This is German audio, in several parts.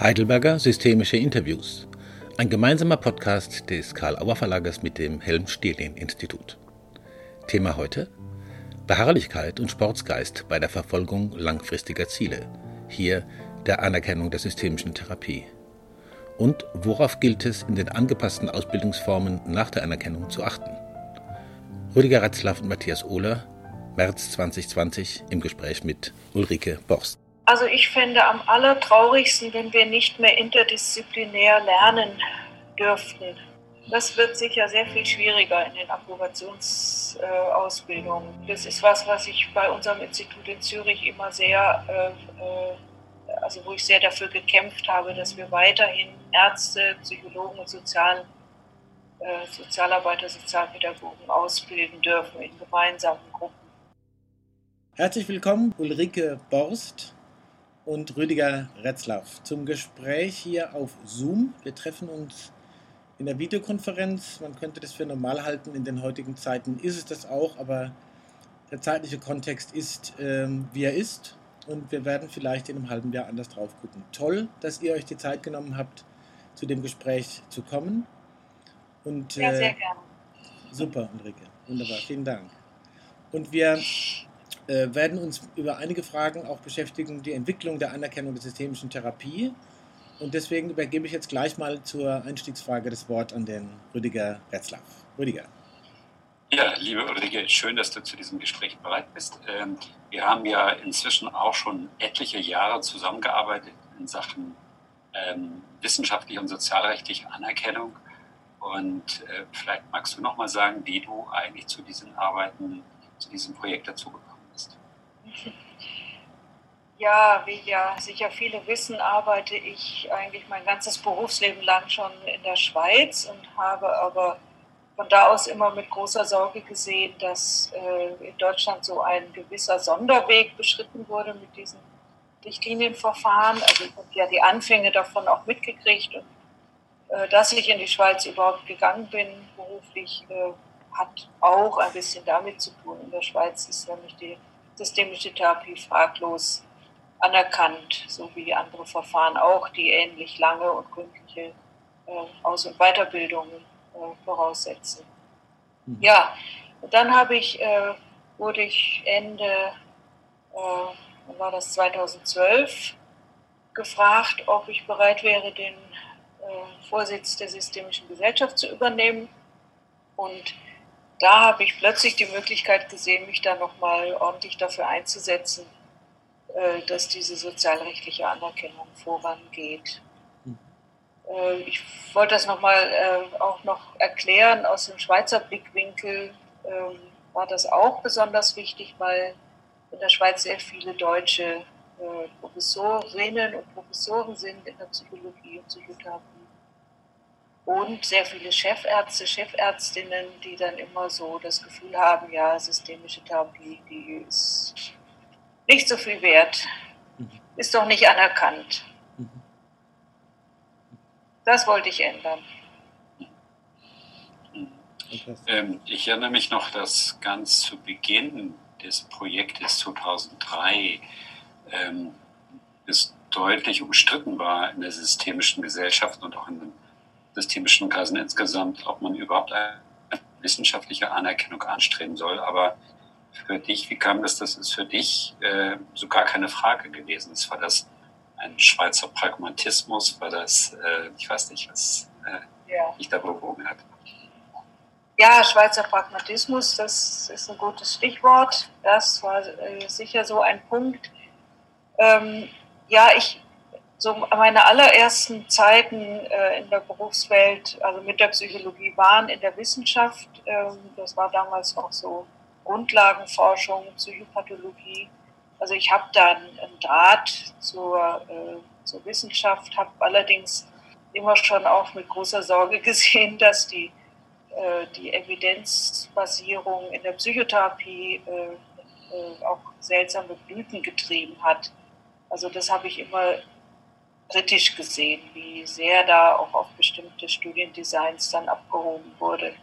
Heidelberger Systemische Interviews. Ein gemeinsamer Podcast des Karl-Auer Verlages mit dem Helm-Stehlin-Institut. Thema heute: Beharrlichkeit und Sportsgeist bei der Verfolgung langfristiger Ziele. Hier der Anerkennung der systemischen Therapie. Und worauf gilt es in den angepassten Ausbildungsformen nach der Anerkennung zu achten? Rüdiger Retzlaff und Matthias Ohler, März 2020 im Gespräch mit Ulrike Borst. Also ich fände am allertraurigsten, wenn wir nicht mehr interdisziplinär lernen dürften. Das wird sicher sehr viel schwieriger in den Approbationsausbildungen. das ist was, was ich bei unserem Institut in Zürich immer sehr, äh, äh, also wo ich sehr dafür gekämpft habe, dass wir weiterhin Ärzte, Psychologen und Sozial, äh, Sozialarbeiter, Sozialpädagogen ausbilden dürfen in gemeinsamen Gruppen. Herzlich willkommen, Ulrike Borst und Rüdiger Retzlaff zum Gespräch hier auf Zoom. Wir treffen uns in der Videokonferenz. Man könnte das für normal halten. In den heutigen Zeiten ist es das auch, aber der zeitliche Kontext ist, ähm, wie er ist. Und wir werden vielleicht in einem halben Jahr anders drauf gucken. Toll, dass ihr euch die Zeit genommen habt, zu dem Gespräch zu kommen. Und, ja, sehr äh, gerne. Super, Ulrike. Wunderbar. Vielen Dank. Und wir äh, werden uns über einige Fragen auch beschäftigen, die Entwicklung der Anerkennung der systemischen Therapie. Und deswegen übergebe ich jetzt gleich mal zur Einstiegsfrage das Wort an den Rüdiger Retzlaff. Rüdiger. Ja, liebe Ulrike, schön, dass du zu diesem Gespräch bereit bist. Ähm, wir haben ja inzwischen auch schon etliche Jahre zusammengearbeitet in Sachen ähm, wissenschaftliche und sozialrechtliche Anerkennung. Und äh, vielleicht magst du noch mal sagen, wie du eigentlich zu diesen Arbeiten, zu diesem Projekt dazugekommen ja, wie ja sicher viele wissen, arbeite ich eigentlich mein ganzes Berufsleben lang schon in der Schweiz und habe aber von da aus immer mit großer Sorge gesehen, dass äh, in Deutschland so ein gewisser Sonderweg beschritten wurde mit diesen Richtlinienverfahren. Also ich habe ja die Anfänge davon auch mitgekriegt und äh, dass ich in die Schweiz überhaupt gegangen bin, beruflich, äh, hat auch ein bisschen damit zu tun. In der Schweiz ist nämlich die systemische Therapie fraglos anerkannt, so wie andere Verfahren auch, die ähnlich lange und gründliche äh, Aus- und Weiterbildungen äh, voraussetzen. Mhm. Ja, dann habe ich, äh, wurde ich Ende, war das 2012, gefragt, ob ich bereit wäre, den Vorsitz der Systemischen Gesellschaft zu übernehmen. Und da habe ich plötzlich die Möglichkeit gesehen, mich da nochmal ordentlich dafür einzusetzen, äh, dass diese sozialrechtliche Anerkennung vorangeht. Hm. Äh, ich wollte das nochmal äh, auch noch erklären. Aus dem Schweizer Blickwinkel ähm, war das auch besonders wichtig, weil in der Schweiz sehr viele deutsche Professorinnen und Professoren sind in der Psychologie und Psychotherapie und sehr viele Chefärzte, Chefärztinnen, die dann immer so das Gefühl haben, ja, systemische Therapie, die ist nicht so viel wert, mhm. ist doch nicht anerkannt. Mhm. Das wollte ich ändern. Ähm, ich erinnere mich noch, dass ganz zu Beginn des Projektes 2003 ähm, es deutlich umstritten war in der systemischen Gesellschaft und auch in den systemischen Kreisen insgesamt, ob man überhaupt eine wissenschaftliche Anerkennung anstreben soll. Aber für dich, wie kam das? Das ist für dich äh, so gar keine Frage gewesen. Es war das ein Schweizer Pragmatismus, war das, äh, ich weiß nicht, was äh, ja. dich da bewogen hat. Ja, Schweizer Pragmatismus, das ist ein gutes Stichwort. Das war äh, sicher so ein Punkt. Ähm, ja, ich, so meine allerersten Zeiten äh, in der Berufswelt, also mit der Psychologie, waren in der Wissenschaft. Ähm, das war damals noch so Grundlagenforschung, Psychopathologie. Also ich habe dann einen Draht zur, äh, zur Wissenschaft, habe allerdings immer schon auch mit großer Sorge gesehen, dass die, äh, die Evidenzbasierung in der Psychotherapie äh, äh, auch seltsame Blüten getrieben hat. Also das habe ich immer kritisch gesehen, wie sehr da auch auf bestimmte Studiendesigns dann abgehoben wurde.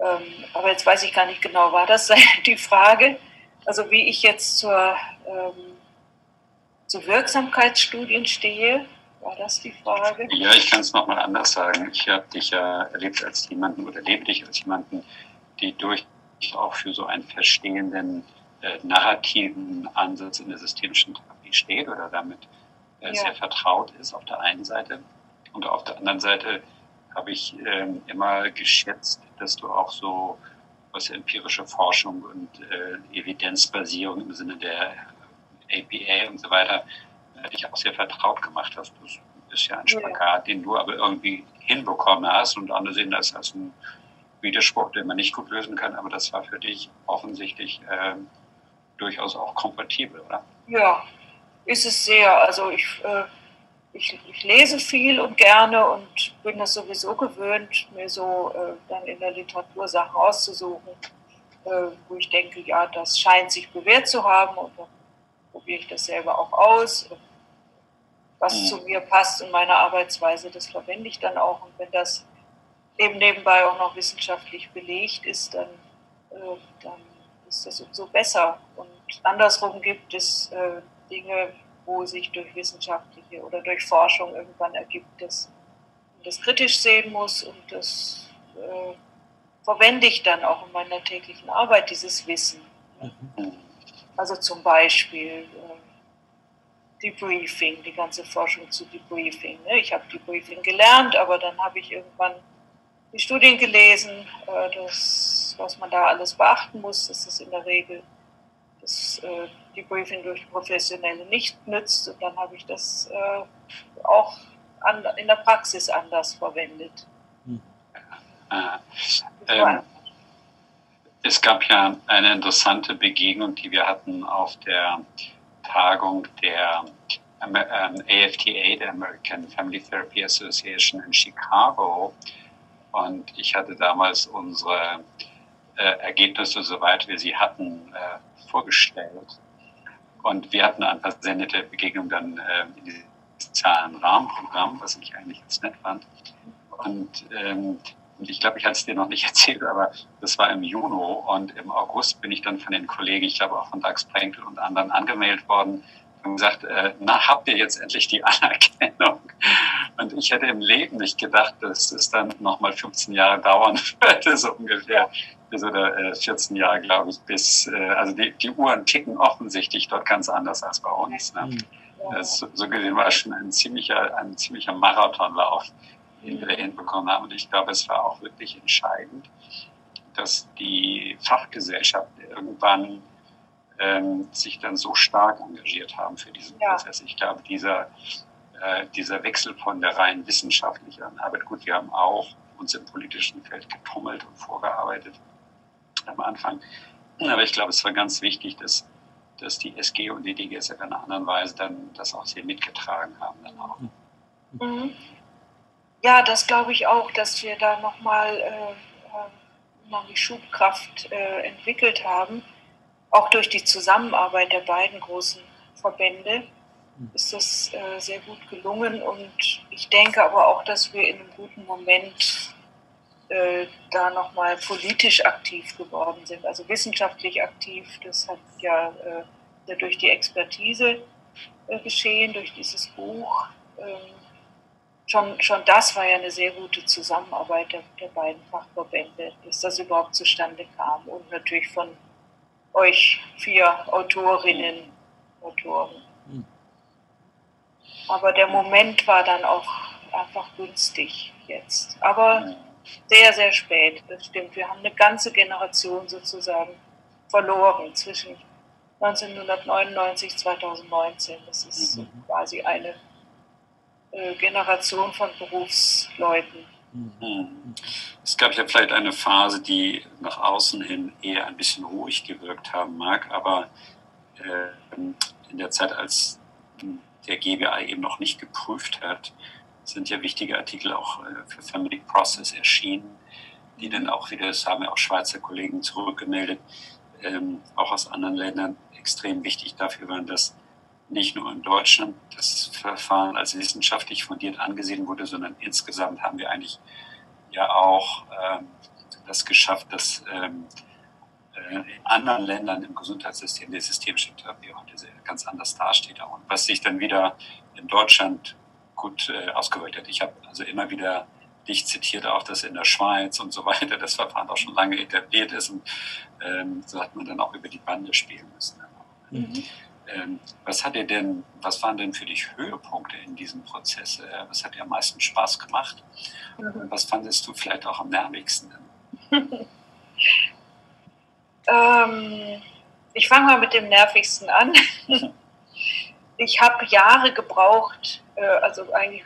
Ähm, aber jetzt weiß ich gar nicht genau, war das die Frage? Also wie ich jetzt zur, ähm, zu Wirksamkeitsstudien stehe. War das die Frage? Ja, ich kann es nochmal anders sagen. Ich habe dich ja erlebt als jemanden oder erlebe dich als jemanden, die durch auch für so einen verstehenden äh, narrativen Ansatz in der systemischen Therapie steht oder damit ja. sehr vertraut ist auf der einen Seite. Und auf der anderen Seite habe ich ähm, immer geschätzt, dass du auch so was empirische Forschung und äh, Evidenzbasierung im Sinne der APA und so weiter äh, dich auch sehr vertraut gemacht hast. Das ist ja ein Spagat, ja. den du aber irgendwie hinbekommen hast und andere sehen das als ein Widerspruch, den man nicht gut lösen kann, aber das war für dich offensichtlich äh, durchaus auch kompatibel, oder? Ja, ist es sehr. Also ich, äh, ich, ich, lese viel und gerne und bin das sowieso gewöhnt, mir so äh, dann in der Literatur Sachen auszusuchen, äh, wo ich denke, ja, das scheint sich bewährt zu haben und dann probiere ich das selber auch aus. Was mhm. zu mir passt und meine Arbeitsweise, das verwende ich dann auch. Und wenn das eben nebenbei auch noch wissenschaftlich belegt ist, dann, äh, dann ist das umso besser. Und andersrum gibt es äh, Dinge, wo sich durch wissenschaftliche oder durch Forschung irgendwann ergibt, dass man das kritisch sehen muss und das äh, verwende ich dann auch in meiner täglichen Arbeit, dieses Wissen. Mhm. Also zum Beispiel äh, Debriefing, die ganze Forschung zu Debriefing. Ne? Ich habe Debriefing gelernt, aber dann habe ich irgendwann die Studien gelesen, äh, das, was man da alles beachten muss, dass es in der Regel das äh, Debriefing durch Professionelle nicht nützt. Und dann habe ich das äh, auch an, in der Praxis anders verwendet. Hm. Ähm, es gab ja eine interessante Begegnung, die wir hatten auf der Tagung der ähm, AFTA, der American Family Therapy Association in Chicago. Und ich hatte damals unsere äh, Ergebnisse, soweit wir sie hatten, äh, vorgestellt. Und wir hatten ein paar sehr nette Begegnungen dann äh, in diesem Rahmenprogramm, was ich eigentlich ganz nett fand. Und, ähm, ich glaube, ich hatte es dir noch nicht erzählt, aber das war im Juni und im August bin ich dann von den Kollegen, ich glaube auch von Dax Prenkel und anderen angemeldet worden und gesagt, äh, na, habt ihr jetzt endlich die Anerkennung? Und ich hätte im Leben nicht gedacht, dass es dann nochmal 15 Jahre dauern würde, so ungefähr, bis oder äh, 14 Jahre, glaube ich, bis, äh, also die, die Uhren ticken offensichtlich dort ganz anders als bei uns. Ne? Mhm. Das, so gesehen war es schon ein ziemlicher, ein ziemlicher Marathonlauf, den wir hinbekommen haben. Und ich glaube, es war auch wirklich entscheidend, dass die Fachgesellschaft irgendwann ähm, sich dann so stark engagiert haben für diesen ja. Prozess. Ich glaube, dieser, äh, dieser Wechsel von der rein wissenschaftlichen Arbeit, gut, wir haben auch uns im politischen Feld getummelt und vorgearbeitet am Anfang. Aber ich glaube, es war ganz wichtig, dass, dass die SG und die DGS in einer anderen Weise dann das auch sehr mitgetragen haben. Dann auch. Mhm. Ja, das glaube ich auch, dass wir da nochmal äh, äh noch die Schubkraft äh, entwickelt haben auch durch die Zusammenarbeit der beiden großen Verbände ist das äh, sehr gut gelungen und ich denke aber auch, dass wir in einem guten Moment äh, da nochmal politisch aktiv geworden sind, also wissenschaftlich aktiv. Das hat ja, äh, ja durch die Expertise äh, geschehen, durch dieses Buch. Ähm, schon, schon das war ja eine sehr gute Zusammenarbeit der, der beiden Fachverbände, dass das überhaupt zustande kam und natürlich von euch vier Autorinnen, Autoren. Hm. Aber der Moment war dann auch einfach günstig jetzt. Aber sehr, sehr spät, das stimmt. Wir haben eine ganze Generation sozusagen verloren zwischen 1999 und 2019. Das ist mhm. quasi eine äh, Generation von Berufsleuten. Mhm. Es gab ja vielleicht eine Phase, die nach außen hin eher ein bisschen ruhig gewirkt haben mag, aber äh, in der Zeit, als der GBI eben noch nicht geprüft hat, sind ja wichtige Artikel auch äh, für Family Process erschienen, die dann auch wieder, das haben ja auch Schweizer Kollegen zurückgemeldet, ähm, auch aus anderen Ländern extrem wichtig dafür waren, dass nicht nur in Deutschland das Verfahren als wissenschaftlich fundiert angesehen wurde, sondern insgesamt haben wir eigentlich ja auch ähm, das geschafft, dass ähm, äh, in anderen Ländern im Gesundheitssystem die systemische Therapie heute ganz anders dasteht. Und was sich dann wieder in Deutschland gut äh, ausgewirkt hat. Ich habe also immer wieder dich zitiert, auch dass in der Schweiz und so weiter das Verfahren auch schon lange etabliert ist und ähm, so hat man dann auch über die Bande spielen müssen. Mhm. Ähm, was hat dir denn, was waren denn für dich Höhepunkte in diesem Prozess? Äh, was hat dir am meisten Spaß gemacht? Mhm. Was fandest du vielleicht auch am nervigsten? ähm, ich fange mal mit dem nervigsten an. ich habe Jahre gebraucht, also eigentlich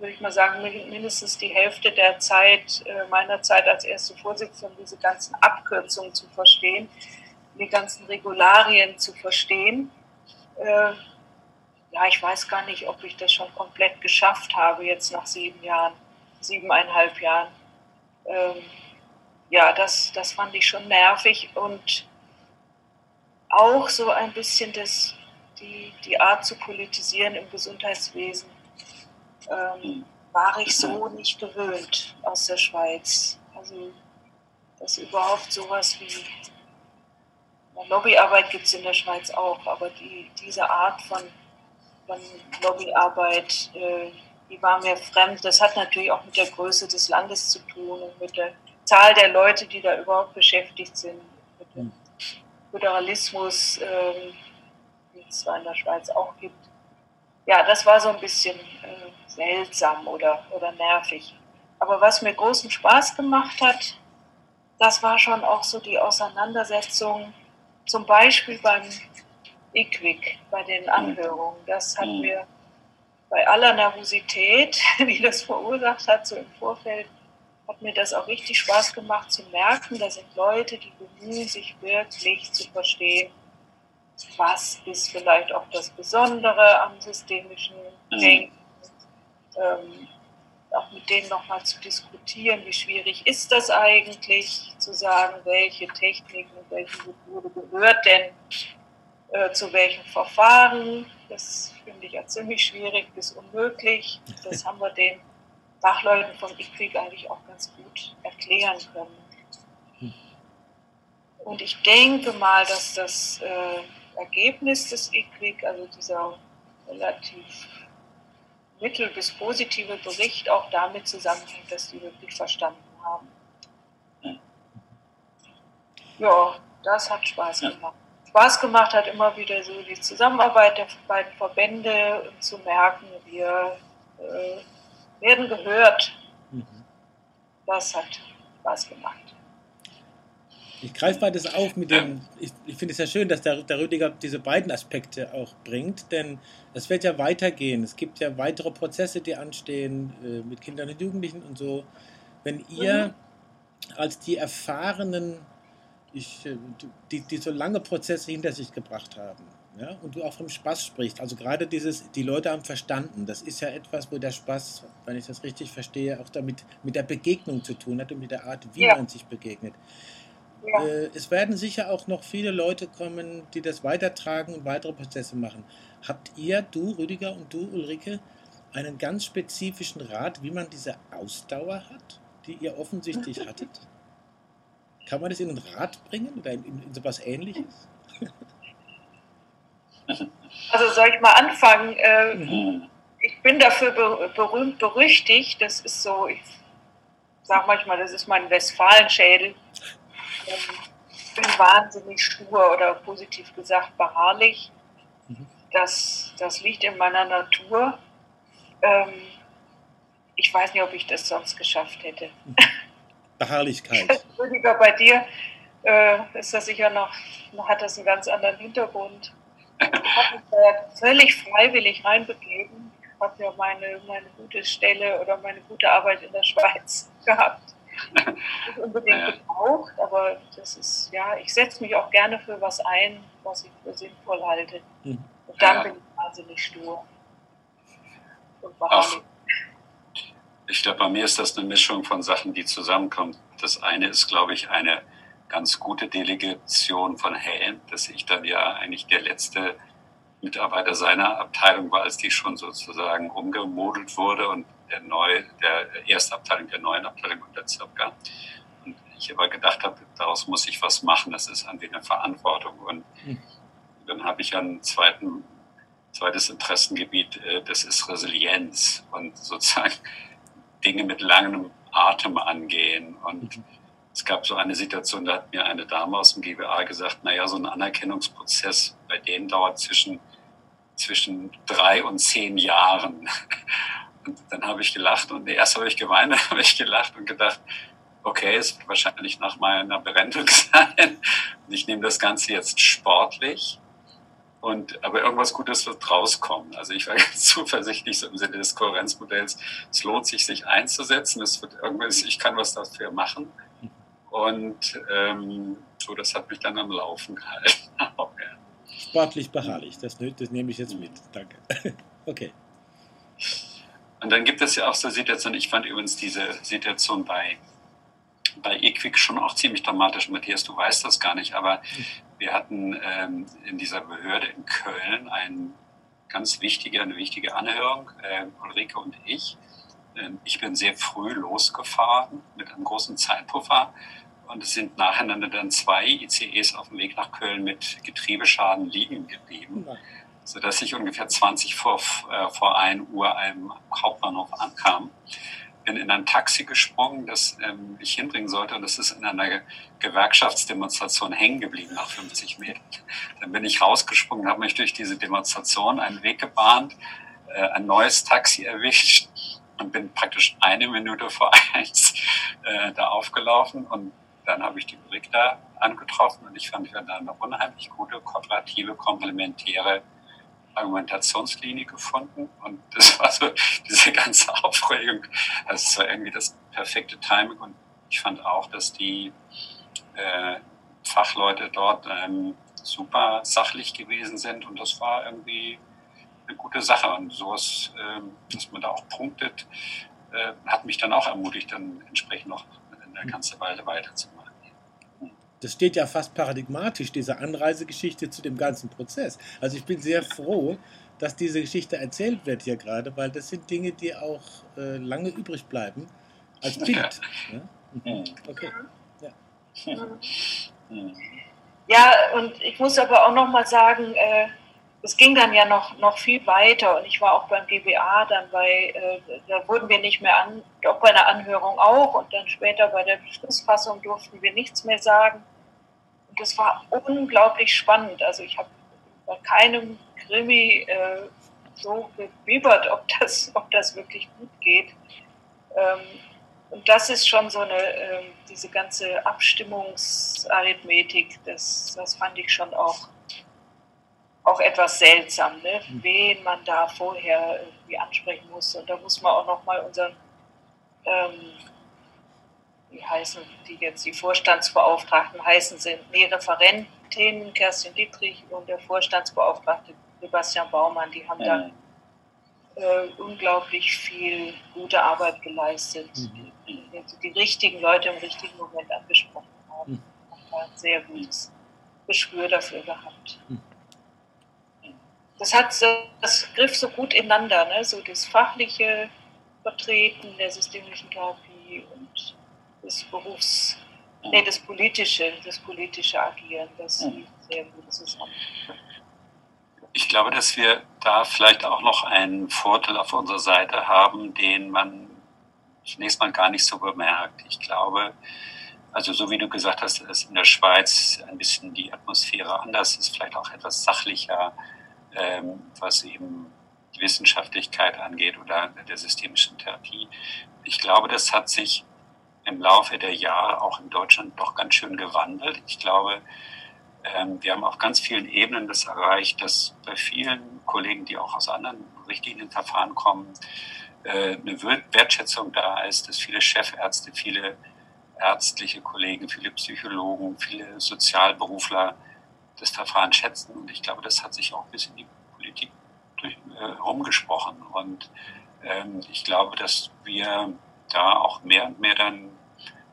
würde ich mal sagen, mindestens die Hälfte der Zeit, äh, meiner Zeit als erste Vorsitzende, diese ganzen Abkürzungen zu verstehen, die ganzen Regularien zu verstehen. Äh, ja, ich weiß gar nicht, ob ich das schon komplett geschafft habe, jetzt nach sieben Jahren, siebeneinhalb Jahren. Ähm, ja, das, das fand ich schon nervig und auch so ein bisschen das, die, die Art zu politisieren im Gesundheitswesen ähm, war ich so nicht gewöhnt aus der Schweiz. Also, dass überhaupt sowas wie Lobbyarbeit gibt es in der Schweiz auch, aber die, diese Art von, von Lobbyarbeit, äh, die war mir fremd. Das hat natürlich auch mit der Größe des Landes zu tun und mit der Zahl der Leute, die da überhaupt beschäftigt sind, mit dem Föderalismus, äh, den es zwar in der Schweiz auch gibt. Ja, das war so ein bisschen äh, seltsam oder, oder nervig. Aber was mir großen Spaß gemacht hat, das war schon auch so die Auseinandersetzung, zum Beispiel beim IQWIC, bei den Anhörungen. Das hat mhm. mir bei aller Nervosität, die das verursacht hat, so im Vorfeld, hat mir das auch richtig Spaß gemacht zu merken, da sind Leute, die bemühen sich wirklich zu verstehen, was ist vielleicht auch das Besondere am systemischen mhm. Denken. Ähm, auch mit denen nochmal zu diskutieren, wie schwierig ist das eigentlich, zu sagen, welche Techniken, welche Methode gehört denn äh, zu welchem Verfahren. Das finde ich ja ziemlich schwierig bis unmöglich. Das haben wir den Fachleuten vom IQWIC eigentlich auch ganz gut erklären können. Und ich denke mal, dass das äh, Ergebnis des IQWIC, also dieser relativ mittel- bis positive Bericht auch damit zusammenhängt, dass die wirklich verstanden haben. Ja, das hat Spaß gemacht. Spaß gemacht hat immer wieder so die Zusammenarbeit der beiden Verbände und zu merken, wir äh, werden gehört. Mhm. Das hat Spaß gemacht. Ich greife mal das auf mit dem, ich, ich finde es ja schön, dass der, der Rüdiger diese beiden Aspekte auch bringt, denn es wird ja weitergehen. Es gibt ja weitere Prozesse, die anstehen äh, mit Kindern und Jugendlichen und so. Wenn ihr mhm. als die erfahrenen, ich, äh, die, die so lange Prozesse hinter sich gebracht haben, ja, und du auch vom Spaß sprichst, also gerade dieses, die Leute haben verstanden, das ist ja etwas, wo der Spaß, wenn ich das richtig verstehe, auch damit mit der Begegnung zu tun hat und mit der Art, wie ja. man sich begegnet. Ja. Äh, es werden sicher auch noch viele Leute kommen, die das weitertragen und weitere Prozesse machen. Habt ihr, du Rüdiger und du Ulrike, einen ganz spezifischen Rat, wie man diese Ausdauer hat, die ihr offensichtlich hattet? Kann man das in einen Rat bringen oder in, in, in sowas ähnliches? Also soll ich mal anfangen? Äh, mhm. Ich bin dafür berühmt berüchtigt. Das ist so, ich sage manchmal, das ist mein Westfalenschädel ich bin wahnsinnig stur oder positiv gesagt beharrlich. Mhm. Das, das liegt in meiner Natur. Ähm, ich weiß nicht, ob ich das sonst geschafft hätte. Mhm. Beharrlichkeit. Rüdiger, bei dir äh, ist das sicher noch, hat das einen ganz anderen Hintergrund. Ich habe mich da völlig freiwillig reinbegeben. Ich habe ja meine, meine gute Stelle oder meine gute Arbeit in der Schweiz gehabt unbedingt ja. gebraucht, aber das ist, ja, ich setze mich auch gerne für was ein, was ich für sinnvoll halte. Mhm. Und dann ja. bin ich wahnsinnig stur. Und Ach, ich glaube, bei mir ist das eine Mischung von Sachen, die zusammenkommen. Das eine ist, glaube ich, eine ganz gute Delegation von Helm, dass ich dann ja eigentlich der letzte Mitarbeiter seiner Abteilung war, als die schon sozusagen umgemodelt wurde und der, neu, der ersten Abteilung der neuen Abteilung unter Zirka. Und ich aber gedacht habe, daraus muss ich was machen, das ist irgendwie eine Verantwortung. Und mhm. dann habe ich einen zweiten zweites Interessengebiet, äh, das ist Resilienz und sozusagen Dinge mit langem Atem angehen. Und mhm. es gab so eine Situation, da hat mir eine Dame aus dem GBA gesagt, naja, so ein Anerkennungsprozess bei denen dauert zwischen, zwischen drei und zehn Jahren. Und dann habe ich gelacht und erst habe ich geweint, dann habe ich gelacht und gedacht, okay, es wird wahrscheinlich nach meiner Berentung sein. Und ich nehme das Ganze jetzt sportlich. Und, aber irgendwas Gutes wird rauskommen. Also ich war ganz zuversichtlich so im Sinne des Kohärenzmodells. Es lohnt sich, sich einzusetzen. Es wird irgendwas, ich kann was dafür machen. Und ähm, so, das hat mich dann am Laufen gehalten. Sportlich beharrlich, das, das nehme ich jetzt mit. Danke. okay. Und dann gibt es ja auch so Situationen, ich fand übrigens diese Situation bei, bei Equic schon auch ziemlich dramatisch. Matthias, du weißt das gar nicht, aber wir hatten ähm, in dieser Behörde in Köln ein ganz wichtige, eine wichtige Anhörung, äh, Ulrike und ich. Ähm, ich bin sehr früh losgefahren mit einem großen Zeitpuffer und es sind nacheinander dann zwei ICEs auf dem Weg nach Köln mit Getriebeschaden liegen geblieben, sodass ich ungefähr 20 vor, äh, vor 1 Uhr am Hauptbahnhof ankam. Bin in ein Taxi gesprungen, das ähm, mich hinbringen sollte. Und das ist in einer Gewerkschaftsdemonstration hängen geblieben nach 50 Metern. Dann bin ich rausgesprungen, habe mich durch diese Demonstration einen Weg gebahnt, äh, ein neues Taxi erwischt und bin praktisch eine Minute vor eins äh, da aufgelaufen. Und dann habe ich die Brick da angetroffen und ich fand, wir da eine unheimlich gute, kooperative, komplementäre Argumentationslinie gefunden und das war so diese ganze Aufregung. Also es war irgendwie das perfekte Timing und ich fand auch, dass die äh, Fachleute dort ähm, super sachlich gewesen sind und das war irgendwie eine gute Sache und sowas, äh, dass man da auch punktet, äh, hat mich dann auch ermutigt, dann entsprechend noch eine ganze Weile weiterzumachen das steht ja fast paradigmatisch, diese Anreisegeschichte zu dem ganzen Prozess. Also ich bin sehr froh, dass diese Geschichte erzählt wird hier gerade, weil das sind Dinge, die auch äh, lange übrig bleiben als Bild. Ja? Mhm. Okay. Ja. ja, und ich muss aber auch noch mal sagen, äh, es ging dann ja noch, noch viel weiter und ich war auch beim GBA dann bei, äh, da wurden wir nicht mehr an, doch bei der Anhörung auch und dann später bei der Beschlussfassung durften wir nichts mehr sagen. Das war unglaublich spannend. Also ich habe bei keinem Krimi äh, so gebiebert, ob das, ob das wirklich gut geht. Ähm, und das ist schon so eine, äh, diese ganze Abstimmungsarithmetik, das, das fand ich schon auch auch etwas seltsam, ne? Hm. wen man da vorher irgendwie ansprechen muss. Und da muss man auch nochmal unseren, ähm, wie heißen die jetzt, die Vorstandsbeauftragten heißen sind, nee, Referentin Kerstin Dietrich und der Vorstandsbeauftragte Sebastian Baumann, die haben ja. da äh, unglaublich viel gute Arbeit geleistet, mhm. die, die, die, richtigen Leute im richtigen Moment angesprochen haben. Mhm. Haben ein sehr gutes Gespür dafür gehabt. Mhm das hat das griff so gut ineinander, ne? so das fachliche Vertreten der systemischen Therapie das Berufs, nee, das politische, das politische Agieren, das lief sehr gut zusammen. Ich glaube, dass wir da vielleicht auch noch einen Vorteil auf unserer Seite haben, den man zunächst mal gar nicht so bemerkt. Ich glaube, also so wie du gesagt hast, ist in der Schweiz ein bisschen die Atmosphäre anders, ist vielleicht auch etwas sachlicher ähm, was eben die Wissenschaftlichkeit angeht oder der systemischen Therapie. Ich glaube, das hat sich im Laufe der Jahre auch in Deutschland doch ganz schön gewandelt. Ich glaube, ähm, wir haben auf ganz vielen Ebenen das erreicht, dass bei vielen Kollegen, die auch aus anderen Richtlinienverfahren kommen, äh, eine Wertschätzung da ist, dass viele Chefärzte, viele ärztliche Kollegen, viele Psychologen, viele Sozialberufler das Verfahren schätzen. Und ich glaube, das hat sich auch bis in die Politik durch, äh, rumgesprochen. Und ähm, ich glaube, dass wir da auch mehr und mehr dann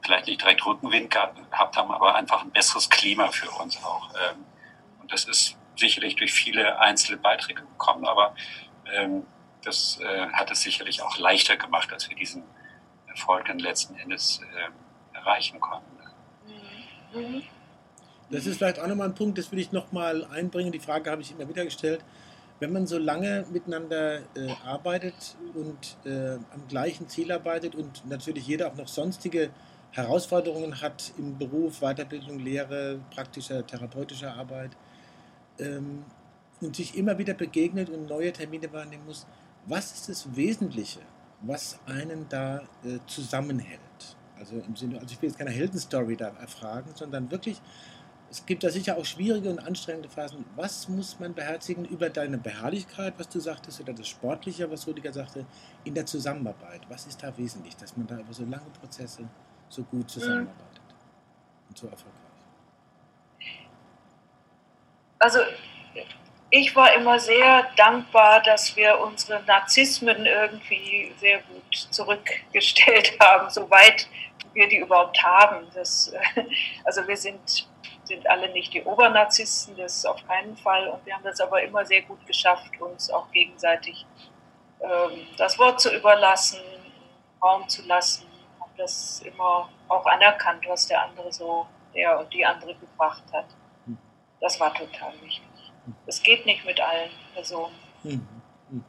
vielleicht nicht direkt Rückenwind gehabt haben, aber einfach ein besseres Klima für uns auch. Ähm, und das ist sicherlich durch viele einzelne Beiträge gekommen, aber ähm, das äh, hat es sicherlich auch leichter gemacht, dass wir diesen Erfolg dann letzten Endes äh, erreichen konnten. Mhm. mhm. Das ist vielleicht auch nochmal ein Punkt, das will ich nochmal einbringen. Die Frage habe ich immer wieder gestellt. wenn man so lange miteinander äh, arbeitet und äh, am gleichen Ziel arbeitet und natürlich jeder auch noch sonstige Herausforderungen hat im Beruf, Weiterbildung, Lehre, praktischer, therapeutischer Arbeit ähm, und sich immer wieder begegnet und neue Termine wahrnehmen muss, was ist das Wesentliche, was einen da äh, zusammenhält? Also im Sinne, also ich will jetzt keine Heldenstory da erfragen, sondern wirklich, es gibt da sicher auch schwierige und anstrengende Phasen. Was muss man beherzigen über deine Beharrlichkeit, was du sagtest, oder das Sportliche, was Rudiger sagte, in der Zusammenarbeit? Was ist da wesentlich, dass man da über so lange Prozesse so gut zusammenarbeitet mhm. und so erfolgreich? Also ich war immer sehr dankbar, dass wir unsere Narzissmen irgendwie sehr gut zurückgestellt haben, soweit wir die überhaupt haben. Das, also wir sind, sind alle nicht die Obernarzissten, das auf keinen Fall. Und wir haben das aber immer sehr gut geschafft, uns auch gegenseitig ähm, das Wort zu überlassen, Raum zu lassen. Das immer auch anerkannt, was der andere so, der und die andere gebracht hat. Hm. Das war total wichtig. Es geht nicht mit allen Personen. Hm. Hm.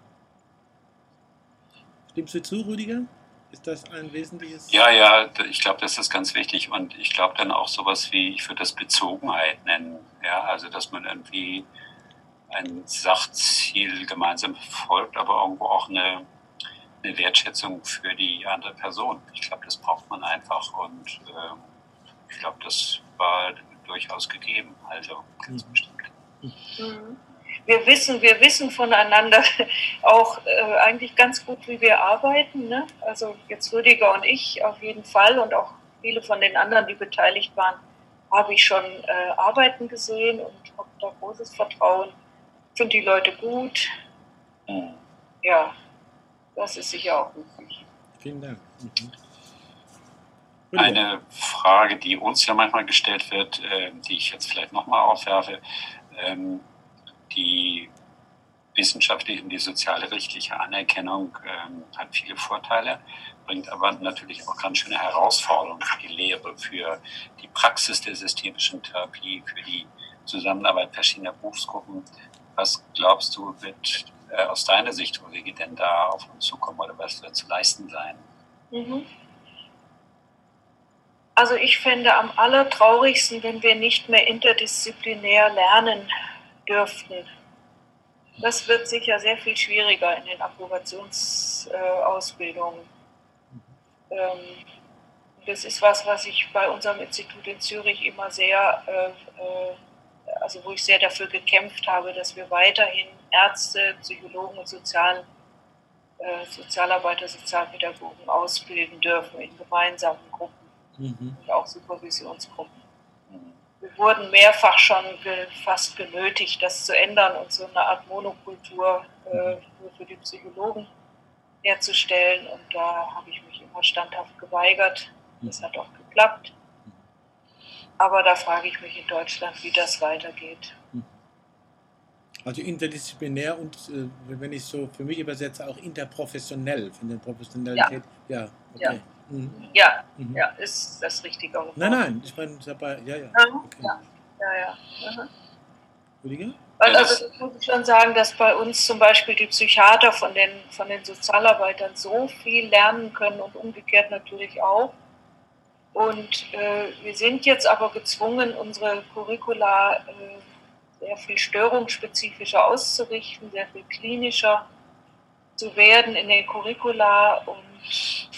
Stimmst du zu, Rüdiger? Ist das ein wesentliches? Ja, ja, ich glaube, das ist ganz wichtig und ich glaube dann auch sowas wie, ich würde das Bezogenheit nennen. Ja, also dass man irgendwie ein Sachziel gemeinsam verfolgt, aber irgendwo auch eine, eine Wertschätzung für die andere Person. Ich glaube, das braucht man einfach und äh, ich glaube, das war durchaus gegeben. Also ganz mhm. bestimmt. Mhm. Wir wissen, wir wissen voneinander auch äh, eigentlich ganz gut, wie wir arbeiten. Ne? Also jetzt Rüdiger und ich auf jeden Fall und auch viele von den anderen, die beteiligt waren, habe ich schon äh, arbeiten gesehen und habe da großes Vertrauen. Finde die Leute gut. Mhm. Ja, das ist sicher auch wichtig. Vielen Dank. Mhm. Eine Frage, die uns ja manchmal gestellt wird, äh, die ich jetzt vielleicht nochmal aufwerfe, ähm, die wissenschaftliche und die soziale rechtliche Anerkennung ähm, hat viele Vorteile, bringt aber natürlich auch ganz schöne Herausforderungen für die Lehre, für die Praxis der systemischen Therapie, für die Zusammenarbeit verschiedener Berufsgruppen. Was glaubst du, wird äh, aus deiner Sicht, Ulrike, denn da auf uns zukommen oder was wird zu leisten sein? Mhm. Also ich fände am allertraurigsten, wenn wir nicht mehr interdisziplinär lernen dürften. Das wird sicher sehr viel schwieriger in den Approbationsausbildungen. Ähm, das ist was, was ich bei unserem Institut in Zürich immer sehr, äh, äh, also wo ich sehr dafür gekämpft habe, dass wir weiterhin Ärzte, Psychologen und Sozial, äh, Sozialarbeiter, Sozialpädagogen ausbilden dürfen in gemeinsamen Gruppen mhm. und auch Supervisionsgruppen. Wir wurden mehrfach schon ge fast genötigt, das zu ändern und so eine Art Monokultur äh, für die Psychologen herzustellen. Und da habe ich mich immer standhaft geweigert. Das hat auch geklappt. Aber da frage ich mich in Deutschland, wie das weitergeht. Also interdisziplinär und, äh, wenn ich so für mich übersetze, auch interprofessionell von der Professionalität. Ja, ja okay. Ja. Mhm. Ja, mhm. ja, ist das richtige Wort. Nein, nein, ich meine dabei, ja, ja. Okay. Ja, ja, ja. Mhm. Also das muss ich schon sagen, dass bei uns zum Beispiel die Psychiater von den, von den Sozialarbeitern so viel lernen können und umgekehrt natürlich auch. Und äh, wir sind jetzt aber gezwungen, unsere Curricula äh, sehr viel störungsspezifischer auszurichten, sehr viel klinischer zu werden in den Curricula und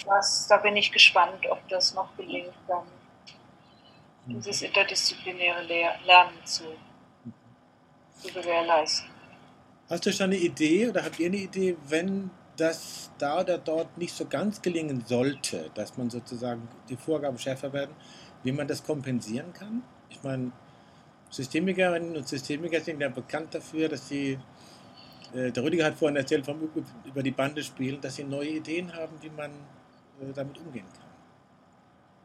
das, da bin ich gespannt, ob das noch gelingt, dann dieses interdisziplinäre Lernen zu, zu gewährleisten. Hast du schon eine Idee oder habt ihr eine Idee, wenn das da oder dort nicht so ganz gelingen sollte, dass man sozusagen die Vorgaben schärfer werden, wie man das kompensieren kann? Ich meine, Systemikerinnen und Systemiker sind ja bekannt dafür, dass sie äh, der Rüdiger hat vorhin erzählt vom über die Bande spielen, dass sie neue Ideen haben, wie man äh, damit umgehen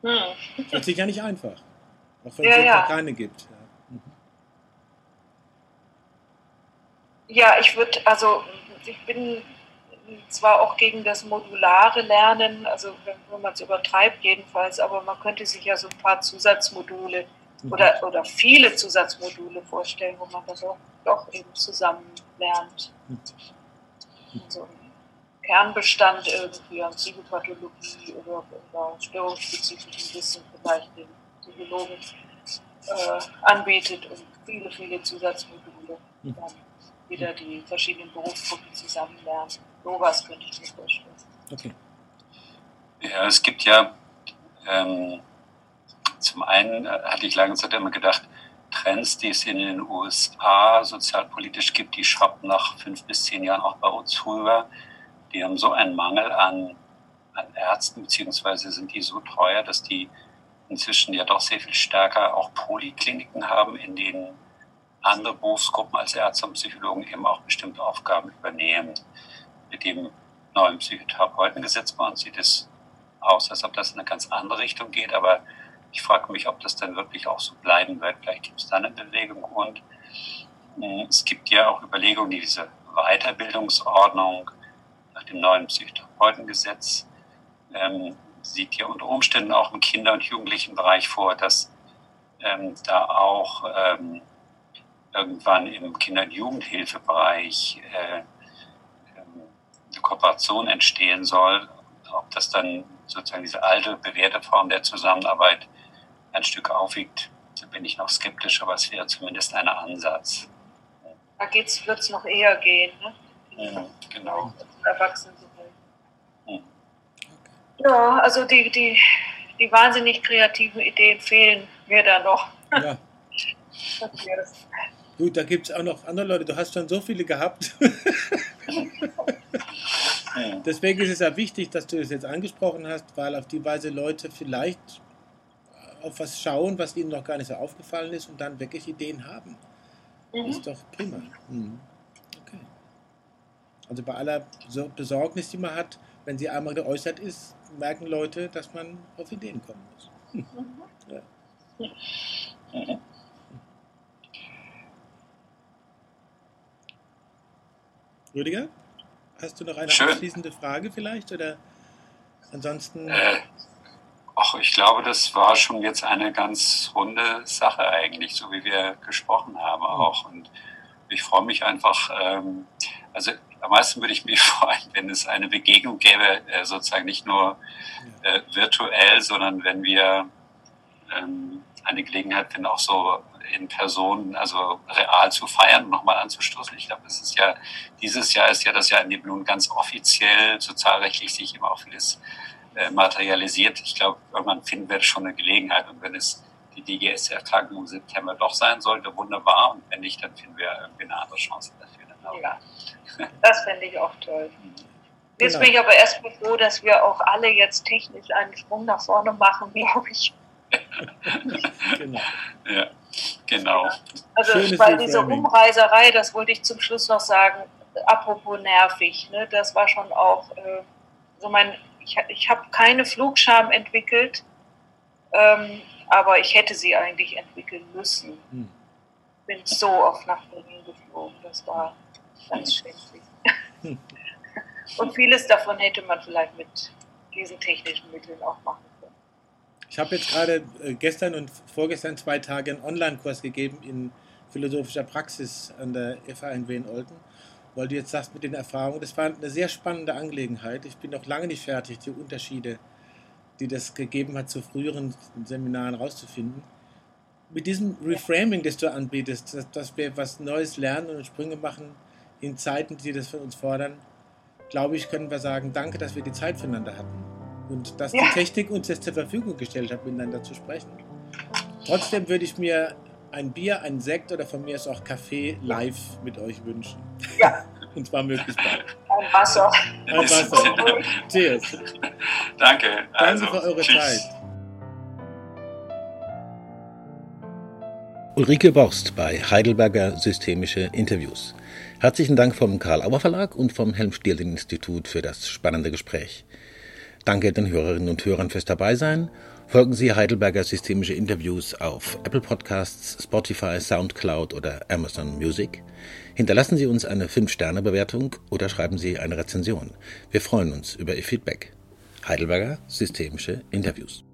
kann. Hm. Das ist sicher nicht einfach. Auch wenn ja, es ja. keine gibt. Ja, mhm. ja ich würde, also ich bin zwar auch gegen das modulare Lernen, also wenn, wenn man es übertreibt jedenfalls, aber man könnte sich ja so ein paar Zusatzmodule mhm. Oder, oder viele Zusatzmodule vorstellen, wo man das auch doch eben zusammen lernt. Also Kernbestand irgendwie an Psychopathologie oder, oder störungsspezifischen Wissen vielleicht den Psychologen äh, anbietet und viele, viele Zusatzmodule. Dann wieder die verschiedenen Berufsgruppen zusammen lernen. Sowas könnte ich mir vorstellen. Okay. Ja, es gibt ja ähm, zum einen, äh, hatte ich lange Zeit immer gedacht, Trends, die es in den USA sozialpolitisch gibt, die schwappen nach fünf bis zehn Jahren auch bei uns rüber. Die haben so einen Mangel an, an Ärzten, beziehungsweise sind die so teuer, dass die inzwischen ja doch sehr viel stärker auch Polikliniken haben, in denen andere Berufsgruppen als Ärzte und Psychologen eben auch bestimmte Aufgaben übernehmen. Mit dem neuen Psychotherapeutengesetz bei uns sieht es aus, als ob das in eine ganz andere Richtung geht, aber ich frage mich, ob das dann wirklich auch so bleiben wird. Vielleicht gibt es da eine Bewegung und hm, es gibt ja auch Überlegungen, die diese Weiterbildungsordnung nach dem neuen Psychotherapeutengesetz ähm, sieht ja unter Umständen auch im Kinder- und Jugendlichenbereich vor, dass ähm, da auch ähm, irgendwann im Kinder- und Jugendhilfebereich äh, ähm, eine Kooperation entstehen soll. Ob das dann sozusagen diese alte, bewährte Form der Zusammenarbeit ein Stück aufwiegt, da bin ich noch skeptisch, aber es wäre zumindest ein Ansatz. Da wird es noch eher gehen, ne? Mhm, genau. Erwachsene mhm. Ja, also die, die, die wahnsinnig kreativen Ideen fehlen mir da noch. Ja. Gut, da gibt es auch noch andere Leute. Du hast schon so viele gehabt. Deswegen ist es ja wichtig, dass du es jetzt angesprochen hast, weil auf die Weise Leute vielleicht auf was schauen, was ihnen noch gar nicht so aufgefallen ist und dann wirklich Ideen haben. Mhm. Das ist doch prima. Mhm. Okay. Also bei aller Besorgnis, die man hat, wenn sie einmal geäußert ist, merken Leute, dass man auf Ideen kommen muss. Mhm. Ja. Rüdiger, hast du noch eine Schön. abschließende Frage vielleicht? Oder ansonsten. Äh, ach, ich glaube, das war schon jetzt eine ganz runde Sache eigentlich, so wie wir gesprochen haben mhm. auch. Und ich freue mich einfach, ähm, also am meisten würde ich mich freuen, wenn es eine Begegnung gäbe, äh, sozusagen nicht nur äh, virtuell, sondern wenn wir ähm, eine Gelegenheit finden, auch so in Person, also real zu feiern und nochmal anzustoßen. Ich glaube, das ist ja, dieses Jahr ist ja das Jahr, in dem nun ganz offiziell sozialrechtlich sich immer auch vieles äh, materialisiert. Ich glaube, irgendwann finden wir schon eine Gelegenheit und wenn es die DGSF-Tagung im September doch sein sollte, wunderbar. Und wenn nicht, dann finden wir irgendwie eine andere Chance dafür. Ja, das fände ich auch toll. Jetzt genau. bin ich aber erstmal froh, dass wir auch alle jetzt technisch einen Sprung nach vorne machen, glaube ich. genau. Ja, genau. Also, Schönes weil diese Umreiserei, das wollte ich zum Schluss noch sagen, apropos nervig, ne, das war schon auch äh, so mein, ich, ich habe keine Flugscham entwickelt, ähm, aber ich hätte sie eigentlich entwickeln müssen. Hm. Bin so oft nach Berlin geflogen, das war ganz schrecklich. Hm. Und vieles davon hätte man vielleicht mit diesen technischen Mitteln auch machen ich habe jetzt gerade äh, gestern und vorgestern zwei Tage einen Online-Kurs gegeben in philosophischer Praxis an der FANW in Olten, weil du jetzt sagst mit den Erfahrungen, das war eine sehr spannende Angelegenheit. Ich bin noch lange nicht fertig, die Unterschiede, die das gegeben hat, zu früheren Seminaren rauszufinden. Mit diesem Reframing, das du anbietest, dass, dass wir was Neues lernen und Sprünge machen in Zeiten, die das von uns fordern, glaube ich, können wir sagen, danke, dass wir die Zeit füreinander hatten und dass ja. die Technik uns das zur Verfügung gestellt hat, miteinander zu sprechen. Trotzdem würde ich mir ein Bier, ein Sekt oder von mir ist auch Kaffee live mit euch wünschen. Ja. Und zwar möglichst bald. Ein Wasser. Ein Wasser. Cheers. Danke. Also, Danke für eure tschüss. Zeit. Ulrike Borst bei Heidelberger Systemische Interviews. Herzlichen Dank vom Karl Auer Verlag und vom Helm-Stierling Institut für das spannende Gespräch. Danke den Hörerinnen und Hörern fürs Dabeisein. Folgen Sie Heidelberger Systemische Interviews auf Apple Podcasts, Spotify, Soundcloud oder Amazon Music. Hinterlassen Sie uns eine 5-Sterne-Bewertung oder schreiben Sie eine Rezension. Wir freuen uns über Ihr Feedback. Heidelberger Systemische Interviews.